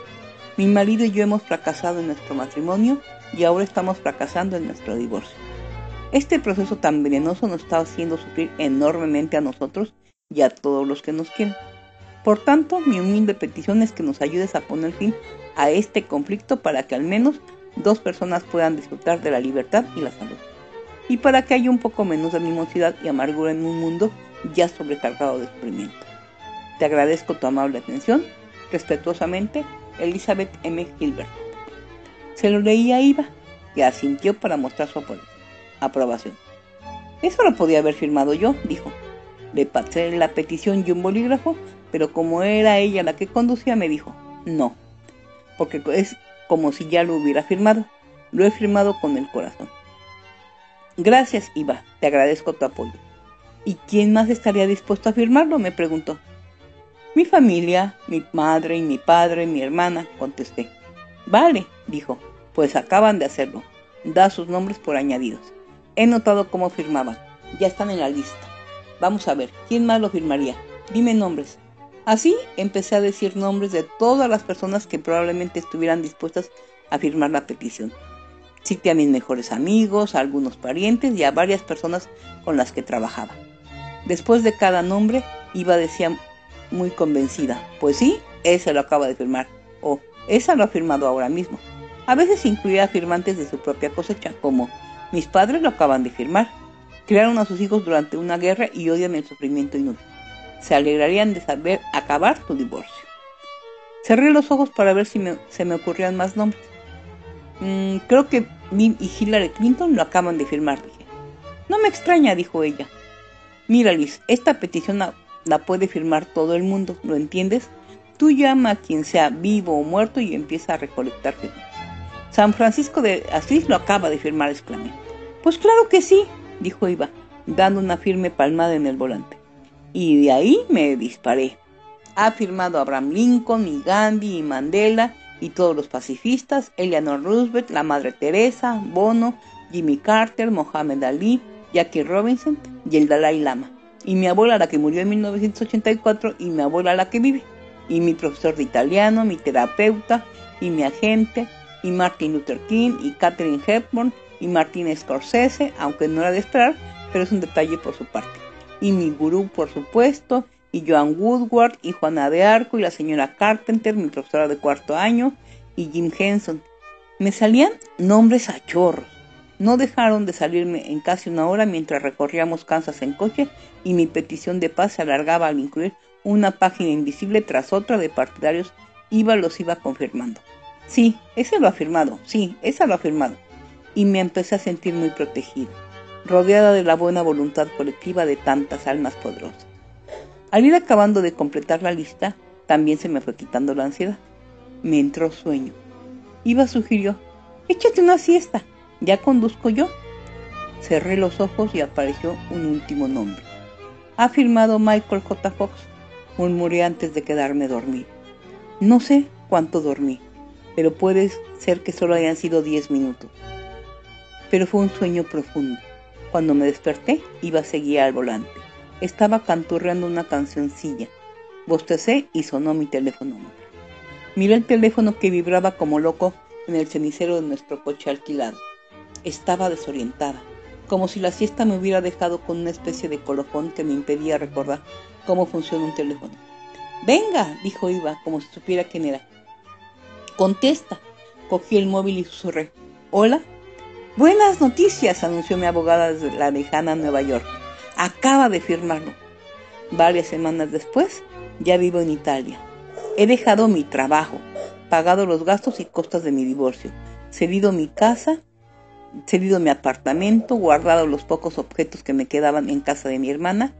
Mi marido y yo hemos fracasado en nuestro matrimonio y ahora estamos fracasando en nuestro divorcio. Este proceso tan venenoso nos está haciendo sufrir enormemente a nosotros y a todos los que nos quieren. Por tanto, mi humilde petición es que nos ayudes a poner fin a este conflicto para que al menos dos personas puedan disfrutar de la libertad y la salud. Y para que haya un poco menos de animosidad y amargura en un mundo ya sobrecargado de sufrimiento. Te agradezco tu amable atención. Respetuosamente, Elizabeth M. Gilbert. Se lo leí a Iva, que asintió para mostrar su aprobación. Eso lo podía haber firmado yo, dijo. Le pasé la petición y un bolígrafo, pero como era ella la que conducía, me dijo, no, porque es como si ya lo hubiera firmado. Lo he firmado con el corazón. Gracias, Iva, te agradezco tu apoyo. ¿Y quién más estaría dispuesto a firmarlo? me preguntó. Mi familia, mi madre mi padre, mi hermana, contesté. Vale, dijo, pues acaban de hacerlo. Da sus nombres por añadidos. He notado cómo firmaban. Ya están en la lista. Vamos a ver, ¿quién más lo firmaría? Dime nombres. Así empecé a decir nombres de todas las personas que probablemente estuvieran dispuestas a firmar la petición. Cité a mis mejores amigos, a algunos parientes y a varias personas con las que trabajaba. Después de cada nombre, iba decía muy convencida, pues sí, ese lo acaba de firmar, o esa lo ha firmado ahora mismo. A veces incluía firmantes de su propia cosecha, como mis padres lo acaban de firmar. Criaron a sus hijos durante una guerra y odian el sufrimiento inútil. Se alegrarían de saber acabar su divorcio. Cerré los ojos para ver si se me ocurrían más nombres. Mm, creo que Bill y Hillary Clinton lo acaban de firmar, dije. No me extraña, dijo ella. Mira, Liz, esta petición la puede firmar todo el mundo, ¿lo entiendes? Tú llama a quien sea vivo o muerto y empieza a recolectar San Francisco de Asís lo acaba de firmar, exclamé. Pues claro que sí, dijo Iva, dando una firme palmada en el volante. Y de ahí me disparé. Ha firmado Abraham Lincoln y Gandhi y Mandela y todos los pacifistas, Eleanor Roosevelt, la Madre Teresa, Bono, Jimmy Carter, Mohammed Ali, Jackie Robinson y el Dalai Lama. Y mi abuela, la que murió en 1984, y mi abuela, la que vive. Y mi profesor de italiano, mi terapeuta, y mi agente, y Martin Luther King, y Catherine Hepburn, y Martin Scorsese, aunque no era de esperar, pero es un detalle por su parte. Y mi gurú, por supuesto, y Joan Woodward, y Juana de Arco, y la señora Carpenter, mi profesora de cuarto año, y Jim Henson. Me salían nombres a chorros. No dejaron de salirme en casi una hora mientras recorríamos Kansas en coche y mi petición de paz se alargaba al incluir una página invisible tras otra de partidarios. Iba los iba confirmando. Sí, ese lo ha firmado, sí, esa lo ha firmado. Y me empecé a sentir muy protegida, rodeada de la buena voluntad colectiva de tantas almas poderosas. Al ir acabando de completar la lista, también se me fue quitando la ansiedad. Me entró sueño. Iba sugirió, échate una siesta, ya conduzco yo. Cerré los ojos y apareció un último nombre. Ha firmado Michael J. Fox, murmuré antes de quedarme dormido. No sé cuánto dormí, pero puede ser que solo hayan sido diez minutos. Pero fue un sueño profundo. Cuando me desperté, iba a seguir al volante. Estaba canturreando una cancioncilla. Bostecé y sonó mi teléfono. Miré el teléfono que vibraba como loco en el cenicero de nuestro coche alquilado. Estaba desorientada, como si la siesta me hubiera dejado con una especie de colofón que me impedía recordar cómo funciona un teléfono. Venga, dijo Iva, como si supiera quién era. Contesta. Cogí el móvil y susurré. Hola. Buenas noticias, anunció mi abogada desde la lejana Nueva York. Acaba de firmarlo. Varias semanas después, ya vivo en Italia. He dejado mi trabajo, pagado los gastos y costas de mi divorcio, cedido mi casa cedido mi apartamento, guardado los pocos objetos que me quedaban en casa de mi hermana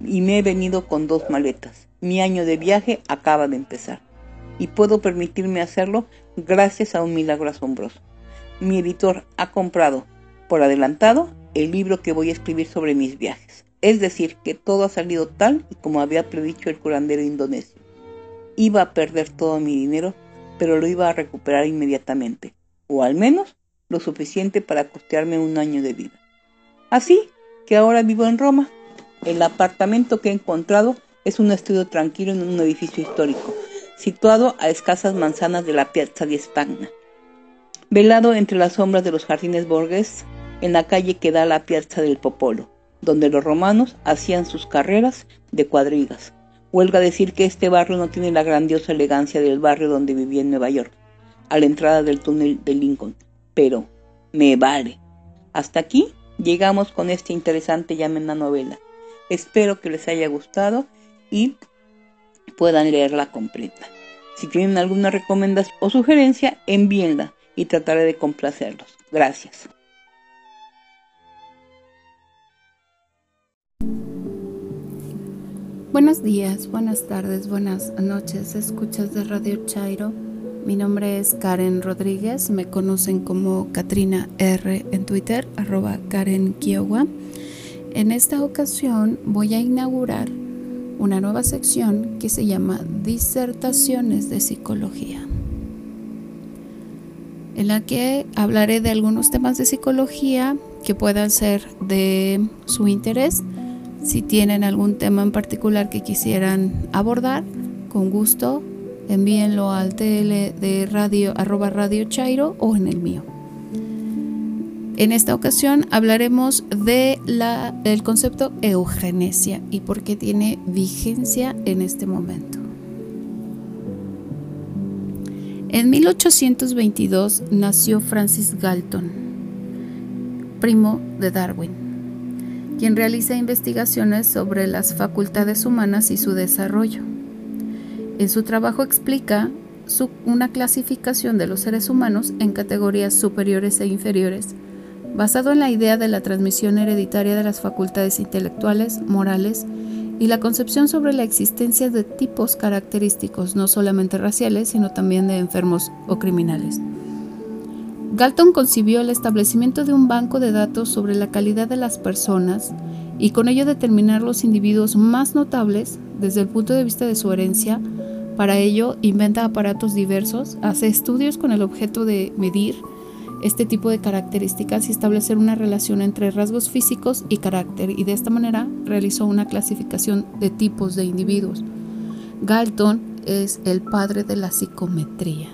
y me he venido con dos maletas. Mi año de viaje acaba de empezar y puedo permitirme hacerlo gracias a un milagro asombroso. Mi editor ha comprado por adelantado el libro que voy a escribir sobre mis viajes. Es decir, que todo ha salido tal y como había predicho el curandero indonesio. Iba a perder todo mi dinero, pero lo iba a recuperar inmediatamente, o al menos lo suficiente para costearme un año de vida. Así que ahora vivo en Roma. El apartamento que he encontrado es un estudio tranquilo en un edificio histórico, situado a escasas manzanas de la Piazza di Spagna. Velado entre las sombras de los jardines Borges, en la calle que da a la Piazza del Popolo, donde los romanos hacían sus carreras de cuadrigas. Huelga decir que este barrio no tiene la grandiosa elegancia del barrio donde vivía en Nueva York, a la entrada del túnel de Lincoln, pero me vale. Hasta aquí llegamos con esta interesante llamena novela. Espero que les haya gustado y puedan leerla completa. Si tienen alguna recomendación o sugerencia, envíenla y trataré de complacerlos. Gracias. Buenos días, buenas tardes, buenas noches, escuchas de Radio Chairo. Mi nombre es Karen Rodríguez, me conocen como Katrina R en Twitter, arroba Karen Kiowa. En esta ocasión voy a inaugurar una nueva sección que se llama Disertaciones de Psicología en la que hablaré de algunos temas de psicología que puedan ser de su interés. Si tienen algún tema en particular que quisieran abordar, con gusto envíenlo al TL de radio arroba radio Chairo o en el mío. En esta ocasión hablaremos de la, del concepto eugenesia y por qué tiene vigencia en este momento. En 1822 nació Francis Galton, primo de Darwin, quien realiza investigaciones sobre las facultades humanas y su desarrollo. En su trabajo explica una clasificación de los seres humanos en categorías superiores e inferiores, basado en la idea de la transmisión hereditaria de las facultades intelectuales, morales y la concepción sobre la existencia de tipos característicos no solamente raciales, sino también de enfermos o criminales. Galton concibió el establecimiento de un banco de datos sobre la calidad de las personas y con ello determinar los individuos más notables desde el punto de vista de su herencia. Para ello, inventa aparatos diversos, hace estudios con el objeto de medir este tipo de características y establecer una relación entre rasgos físicos y carácter, y de esta manera realizó una clasificación de tipos de individuos. Galton es el padre de la psicometría.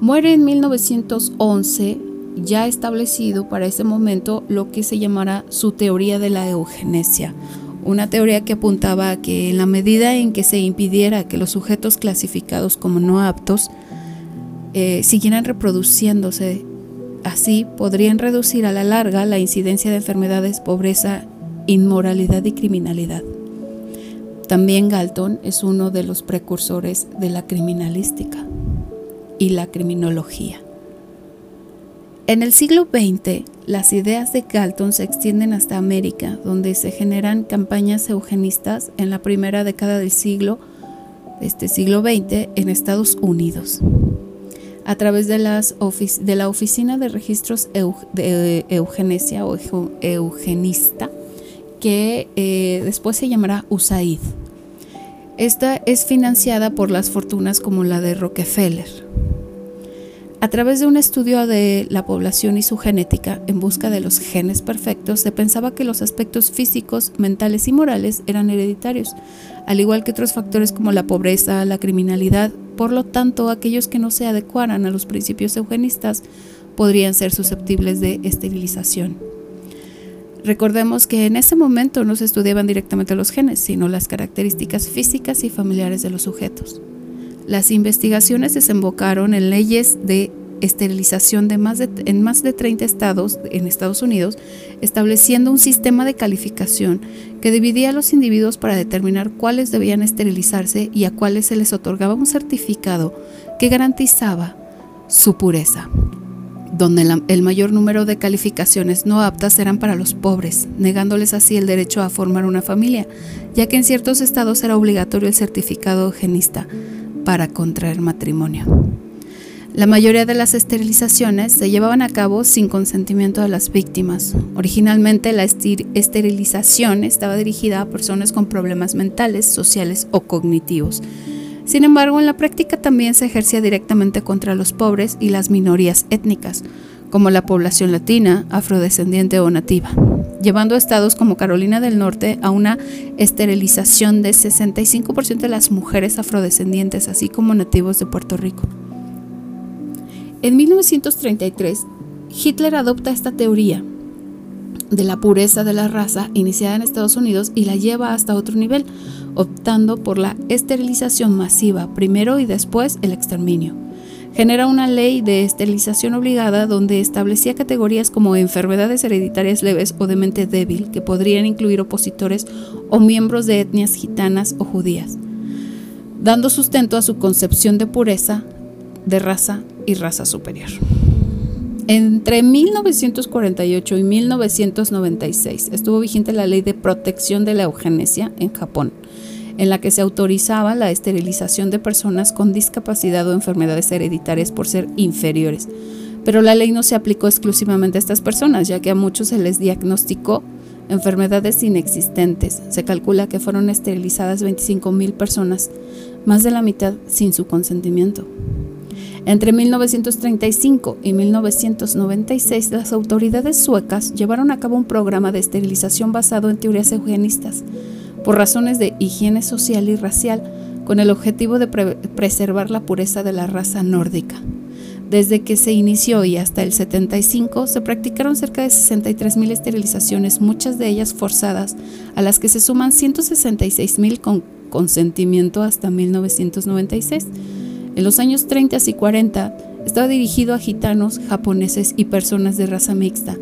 Muere en 1911, ya establecido para ese momento lo que se llamará su teoría de la eugenesia, una teoría que apuntaba a que en la medida en que se impidiera que los sujetos clasificados como no aptos eh, siguieran reproduciéndose. Así podrían reducir a la larga la incidencia de enfermedades, pobreza, inmoralidad y criminalidad. También Galton es uno de los precursores de la criminalística y la criminología. En el siglo XX, las ideas de Galton se extienden hasta América, donde se generan campañas eugenistas en la primera década del siglo, este siglo XX, en Estados Unidos a través de, las la Oficina de Registros de Eugenesia o Eugenista, que eh, después se llamará USAID. Esta es financiada por las fortunas como la de Rockefeller. A través de un estudio de la población y su genética en busca de los genes perfectos, se pensaba que los aspectos físicos, mentales y morales eran hereditarios, al igual que otros factores como la pobreza, la criminalidad. Por lo tanto, aquellos que no se adecuaran a los principios eugenistas podrían ser susceptibles de esterilización. Recordemos que en ese momento no se estudiaban directamente los genes, sino las características físicas y familiares de los sujetos. Las investigaciones desembocaron en leyes de esterilización en más de 30 estados en Estados Unidos, estableciendo un sistema de calificación que dividía a los individuos para determinar cuáles debían esterilizarse y a cuáles se les otorgaba un certificado que garantizaba su pureza, donde el mayor número de calificaciones no aptas eran para los pobres, negándoles así el derecho a formar una familia, ya que en ciertos estados era obligatorio el certificado genista para contraer matrimonio. La mayoría de las esterilizaciones se llevaban a cabo sin consentimiento de las víctimas. Originalmente la esterilización estaba dirigida a personas con problemas mentales, sociales o cognitivos. Sin embargo, en la práctica también se ejercía directamente contra los pobres y las minorías étnicas, como la población latina, afrodescendiente o nativa llevando a estados como Carolina del Norte a una esterilización de 65% de las mujeres afrodescendientes, así como nativos de Puerto Rico. En 1933, Hitler adopta esta teoría de la pureza de la raza iniciada en Estados Unidos y la lleva hasta otro nivel, optando por la esterilización masiva primero y después el exterminio genera una ley de esterilización obligada donde establecía categorías como enfermedades hereditarias leves o de mente débil, que podrían incluir opositores o miembros de etnias gitanas o judías, dando sustento a su concepción de pureza, de raza y raza superior. Entre 1948 y 1996 estuvo vigente la ley de protección de la eugenesia en Japón, en la que se autorizaba la esterilización de personas con discapacidad o enfermedades hereditarias por ser inferiores. Pero la ley no se aplicó exclusivamente a estas personas, ya que a muchos se les diagnosticó enfermedades inexistentes. Se calcula que fueron esterilizadas 25.000 personas, más de la mitad sin su consentimiento. Entre 1935 y 1996, las autoridades suecas llevaron a cabo un programa de esterilización basado en teorías eugenistas, por razones de higiene social y racial, con el objetivo de preservar la pureza de la raza nórdica. Desde que se inició y hasta el 75 se practicaron cerca de 63.000 esterilizaciones, muchas de ellas forzadas, a las que se suman 166.000 con consentimiento hasta 1996 en los años 30 y 40 estaba dirigido a gitanos, japoneses y personas de raza mixta.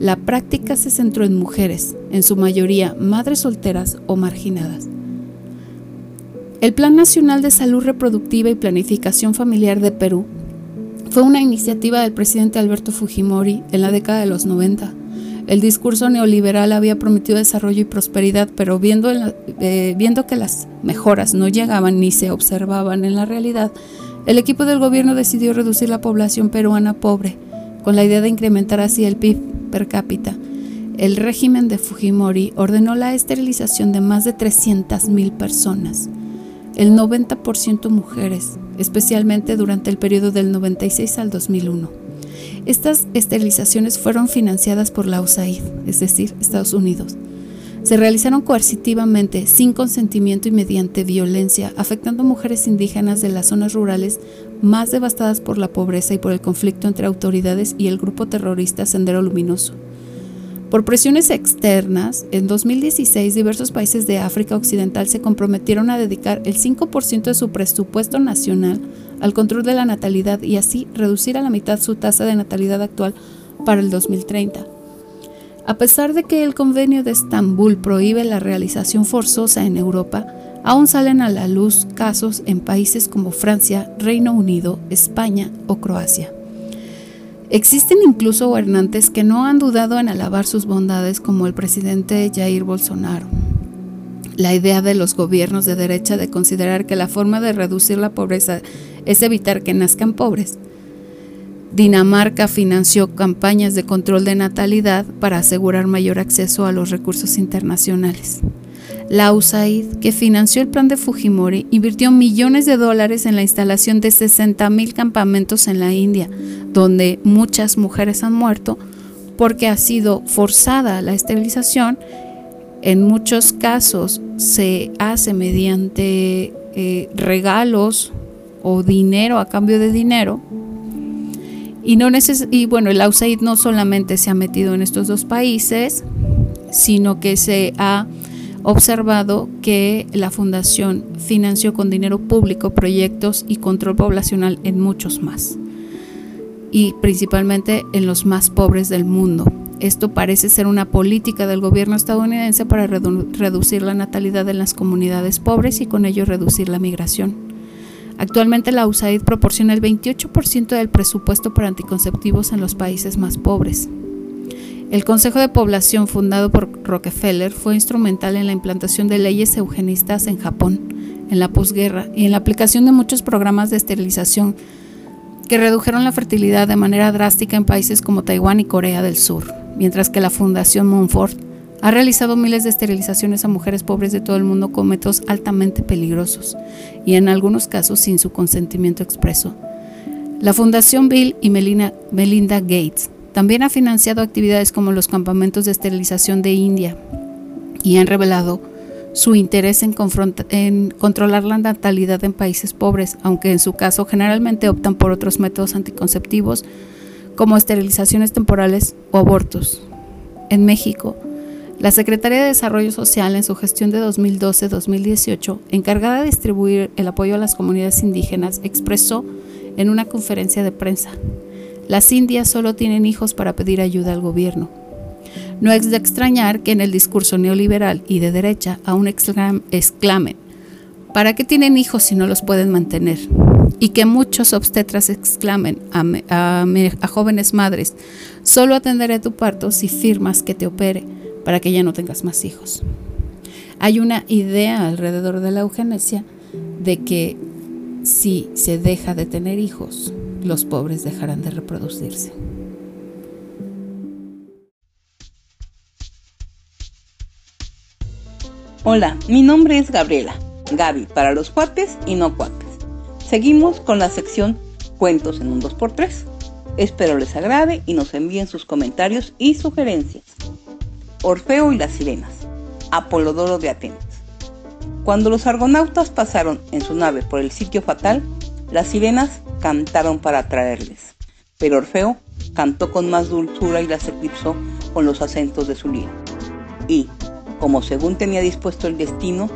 La práctica se centró en mujeres, en su mayoría madres solteras o marginadas. El Plan Nacional de Salud Reproductiva y Planificación Familiar de Perú fue una iniciativa del presidente Alberto Fujimori en la década de los 90 el discurso neoliberal había prometido desarrollo y prosperidad, pero viendo, eh, viendo que las mejoras no llegaban ni se observaban en la realidad, el equipo del gobierno decidió reducir la población peruana pobre, con la idea de incrementar así el PIB per cápita. El régimen de Fujimori ordenó la esterilización de más de 300.000 personas, el 90% mujeres, especialmente durante el periodo del 96 al 2001. Estas esterilizaciones fueron financiadas por la USAID, es decir, Estados Unidos. Se realizaron coercitivamente, sin consentimiento y mediante violencia, afectando mujeres indígenas de las zonas rurales más devastadas por la pobreza y por el conflicto entre autoridades y el grupo terrorista Sendero Luminoso. Por presiones externas, en 2016 diversos países de África Occidental se comprometieron a dedicar el 5% de su presupuesto nacional al control de la natalidad y así reducir a la mitad su tasa de natalidad actual para el 2030. A pesar de que el convenio de Estambul prohíbe la realización forzosa en Europa, aún salen a la luz casos en países como Francia, Reino Unido, España o Croacia. Existen incluso gobernantes que no han dudado en alabar sus bondades como el presidente Jair Bolsonaro. La idea de los gobiernos de derecha de considerar que la forma de reducir la pobreza es evitar que nazcan pobres. Dinamarca financió campañas de control de natalidad para asegurar mayor acceso a los recursos internacionales. La USAID, que financió el plan de Fujimori, invirtió millones de dólares en la instalación de 60.000 campamentos en la India, donde muchas mujeres han muerto porque ha sido forzada la esterilización. En muchos casos se hace mediante eh, regalos o dinero a cambio de dinero. Y, no y bueno, el USAID no solamente se ha metido en estos dos países, sino que se ha observado que la fundación financió con dinero público proyectos y control poblacional en muchos más, y principalmente en los más pobres del mundo. Esto parece ser una política del gobierno estadounidense para reducir la natalidad en las comunidades pobres y con ello reducir la migración. Actualmente la USAID proporciona el 28% del presupuesto para anticonceptivos en los países más pobres. El Consejo de Población fundado por Rockefeller fue instrumental en la implantación de leyes eugenistas en Japón en la posguerra y en la aplicación de muchos programas de esterilización que redujeron la fertilidad de manera drástica en países como Taiwán y Corea del Sur, mientras que la Fundación Montfort ha realizado miles de esterilizaciones a mujeres pobres de todo el mundo con métodos altamente peligrosos y en algunos casos sin su consentimiento expreso. La Fundación Bill y Melinda Gates también ha financiado actividades como los campamentos de esterilización de India y han revelado su interés en, controlar la natalidad en países pobres, aunque en su caso generalmente optan por otros métodos anticonceptivos como esterilizaciones temporales o abortos. En México, la Secretaría de Desarrollo Social en su gestión de 2012-2018, encargada de distribuir el apoyo a las comunidades indígenas, expresó en una conferencia de prensa las indias solo tienen hijos para pedir ayuda al gobierno. No es de extrañar que en el discurso neoliberal y de derecha aún exclamen, ¿para qué tienen hijos si no los pueden mantener? y que muchos obstetras exclamen a, a, jóvenes madres, solo atenderé tu parto si firmas que te opere para que ya no tengas más hijos. Hay una idea alrededor de la eugenesia de que si se deja de tener hijos, los pobres dejarán de reproducirse. Hola, mi nombre es Gabriela, Gaby para los cuates y no cuates. Seguimos con la sección Cuentos en un 2x3. Espero les agrade y nos envíen sus comentarios y sugerencias. Orfeo y las sirenas. Apolodoro de Atenas. Cuando los argonautas pasaron en su nave por el sitio fatal, las sirenas cantaron para atraerles, pero Orfeo cantó con más dulzura y las eclipsó con los acentos de su lira. Y, como según tenía dispuesto el destino,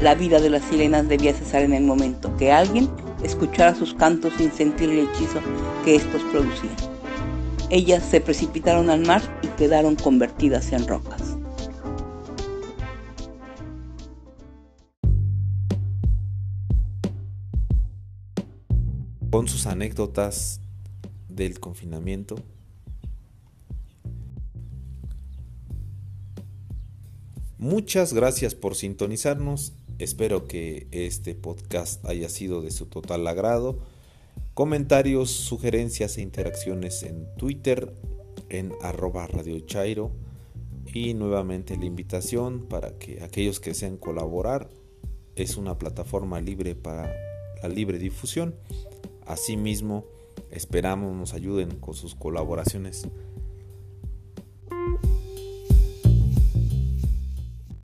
la vida de las sirenas debía cesar en el momento que alguien escuchara sus cantos sin sentir el hechizo que estos producían. Ellas se precipitaron al mar y quedaron convertidas en rocas. Con sus anécdotas del confinamiento, Muchas gracias por sintonizarnos. Espero que este podcast haya sido de su total agrado. Comentarios, sugerencias e interacciones en Twitter en arroba Radio Chairo. Y nuevamente la invitación para que aquellos que desean colaborar es una plataforma libre para la libre difusión. Asimismo, esperamos nos ayuden con sus colaboraciones